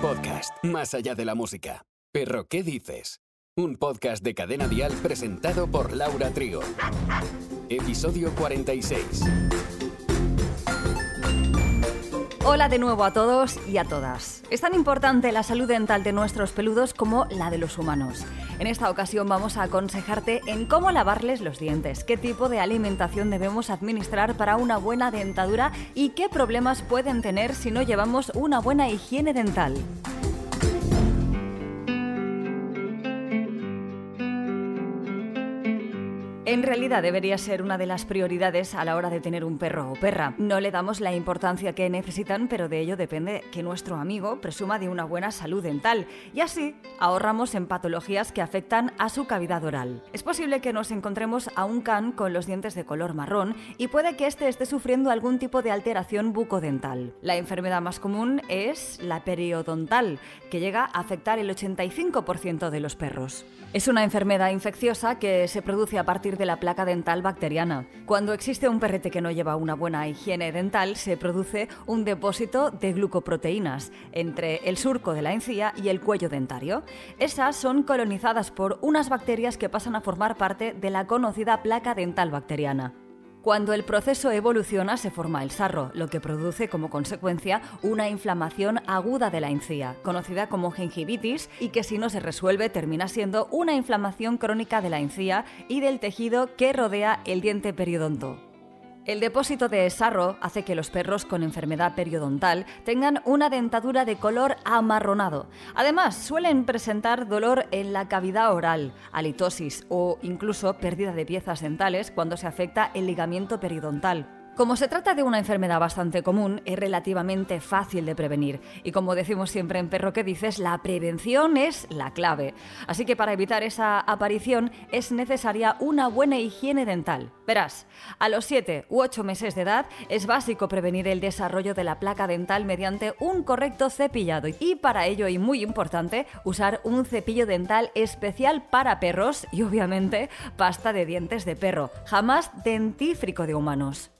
Podcast, más allá de la música. Perro, ¿qué dices? Un podcast de Cadena Dial presentado por Laura Trigo. Episodio 46. Hola de nuevo a todos y a todas. Es tan importante la salud dental de nuestros peludos como la de los humanos. En esta ocasión vamos a aconsejarte en cómo lavarles los dientes, qué tipo de alimentación debemos administrar para una buena dentadura y qué problemas pueden tener si no llevamos una buena higiene dental. En realidad debería ser una de las prioridades a la hora de tener un perro o perra. No le damos la importancia que necesitan, pero de ello depende que nuestro amigo presuma de una buena salud dental y así ahorramos en patologías que afectan a su cavidad oral. Es posible que nos encontremos a un can con los dientes de color marrón y puede que éste esté sufriendo algún tipo de alteración bucodental. La enfermedad más común es la periodontal, que llega a afectar el 85% de los perros. Es una enfermedad infecciosa que se produce a partir de la placa dental bacteriana. Cuando existe un perrete que no lleva una buena higiene dental, se produce un depósito de glucoproteínas entre el surco de la encía y el cuello dentario. Esas son colonizadas por unas bacterias que pasan a formar parte de la conocida placa dental bacteriana. Cuando el proceso evoluciona se forma el sarro, lo que produce como consecuencia una inflamación aguda de la encía, conocida como gingivitis, y que si no se resuelve termina siendo una inflamación crónica de la encía y del tejido que rodea el diente periodonto. El depósito de sarro hace que los perros con enfermedad periodontal tengan una dentadura de color amarronado. Además, suelen presentar dolor en la cavidad oral, halitosis o incluso pérdida de piezas dentales cuando se afecta el ligamiento periodontal. Como se trata de una enfermedad bastante común, es relativamente fácil de prevenir. Y como decimos siempre en Perro que dices, la prevención es la clave. Así que para evitar esa aparición es necesaria una buena higiene dental. Verás, a los 7 u 8 meses de edad es básico prevenir el desarrollo de la placa dental mediante un correcto cepillado. Y para ello, y muy importante, usar un cepillo dental especial para perros y obviamente pasta de dientes de perro, jamás dentífrico de humanos.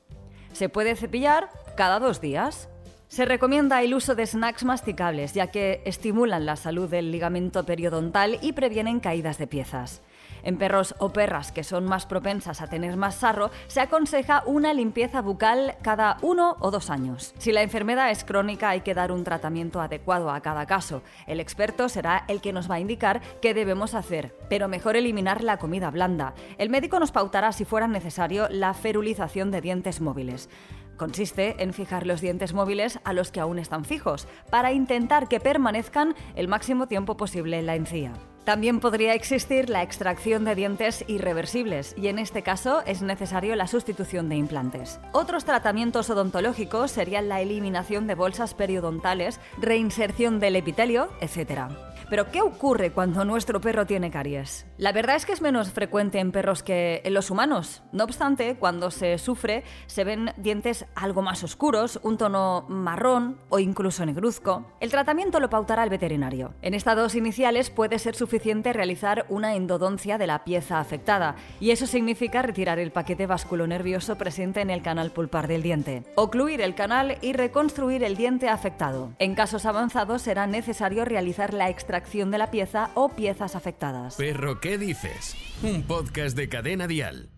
Se puede cepillar cada dos días. Se recomienda el uso de snacks masticables, ya que estimulan la salud del ligamento periodontal y previenen caídas de piezas. En perros o perras que son más propensas a tener más sarro, se aconseja una limpieza bucal cada uno o dos años. Si la enfermedad es crónica, hay que dar un tratamiento adecuado a cada caso. El experto será el que nos va a indicar qué debemos hacer, pero mejor eliminar la comida blanda. El médico nos pautará, si fuera necesario, la ferulización de dientes móviles. Consiste en fijar los dientes móviles a los que aún están fijos, para intentar que permanezcan el máximo tiempo posible en la encía. También podría existir la extracción de dientes irreversibles y en este caso es necesario la sustitución de implantes. Otros tratamientos odontológicos serían la eliminación de bolsas periodontales, reinserción del epitelio, etc. Pero ¿qué ocurre cuando nuestro perro tiene caries? La verdad es que es menos frecuente en perros que en los humanos. No obstante, cuando se sufre se ven dientes algo más oscuros, un tono marrón o incluso negruzco. El tratamiento lo pautará el veterinario. En estados iniciales puede ser suficiente realizar una endodoncia de la pieza afectada y eso significa retirar el paquete vasculonervioso presente en el canal pulpar del diente, ocluir el canal y reconstruir el diente afectado. En casos avanzados será necesario realizar la extracción de la pieza o piezas afectadas. Perro, ¿qué dices? Un podcast de cadena dial.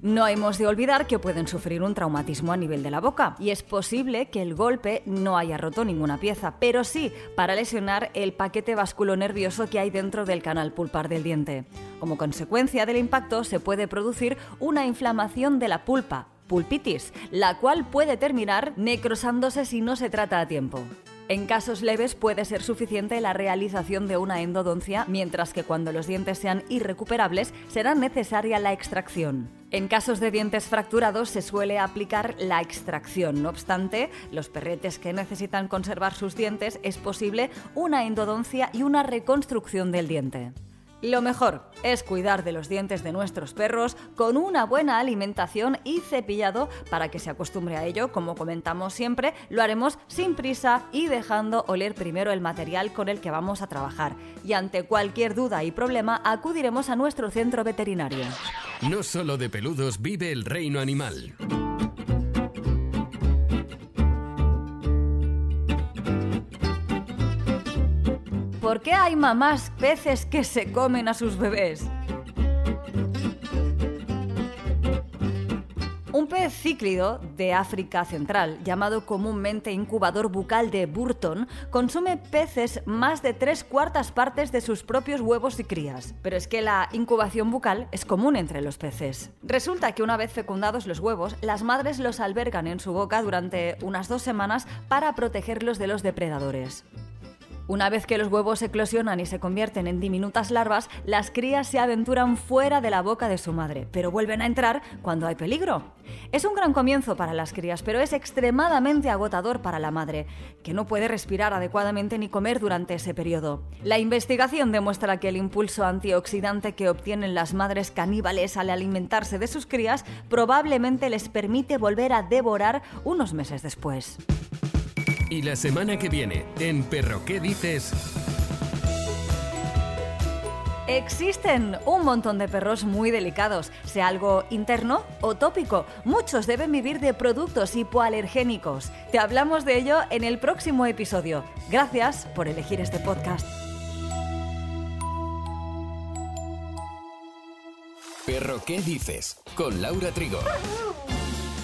No hemos de olvidar que pueden sufrir un traumatismo a nivel de la boca y es posible que el golpe no haya roto ninguna pieza, pero sí para lesionar el paquete vasculonervioso que hay dentro del canal pulpar del diente. Como consecuencia del impacto se puede producir una inflamación de la pulpa, pulpitis, la cual puede terminar necrosándose si no se trata a tiempo. En casos leves puede ser suficiente la realización de una endodoncia, mientras que cuando los dientes sean irrecuperables será necesaria la extracción. En casos de dientes fracturados se suele aplicar la extracción. No obstante, los perretes que necesitan conservar sus dientes es posible una endodoncia y una reconstrucción del diente. Lo mejor es cuidar de los dientes de nuestros perros con una buena alimentación y cepillado para que se acostumbre a ello. Como comentamos siempre, lo haremos sin prisa y dejando oler primero el material con el que vamos a trabajar. Y ante cualquier duda y problema acudiremos a nuestro centro veterinario. No solo de peludos vive el reino animal. ¿Por qué hay mamás peces que se comen a sus bebés? Un pez cíclido de África Central, llamado comúnmente incubador bucal de Burton, consume peces más de tres cuartas partes de sus propios huevos y crías. Pero es que la incubación bucal es común entre los peces. Resulta que una vez fecundados los huevos, las madres los albergan en su boca durante unas dos semanas para protegerlos de los depredadores. Una vez que los huevos eclosionan y se convierten en diminutas larvas, las crías se aventuran fuera de la boca de su madre, pero vuelven a entrar cuando hay peligro. Es un gran comienzo para las crías, pero es extremadamente agotador para la madre, que no puede respirar adecuadamente ni comer durante ese periodo. La investigación demuestra que el impulso antioxidante que obtienen las madres caníbales al alimentarse de sus crías probablemente les permite volver a devorar unos meses después. Y la semana que viene, en Perro, ¿qué dices? Existen un montón de perros muy delicados, sea algo interno o tópico. Muchos deben vivir de productos hipoalergénicos. Te hablamos de ello en el próximo episodio. Gracias por elegir este podcast. Perro, ¿qué dices? Con Laura Trigo.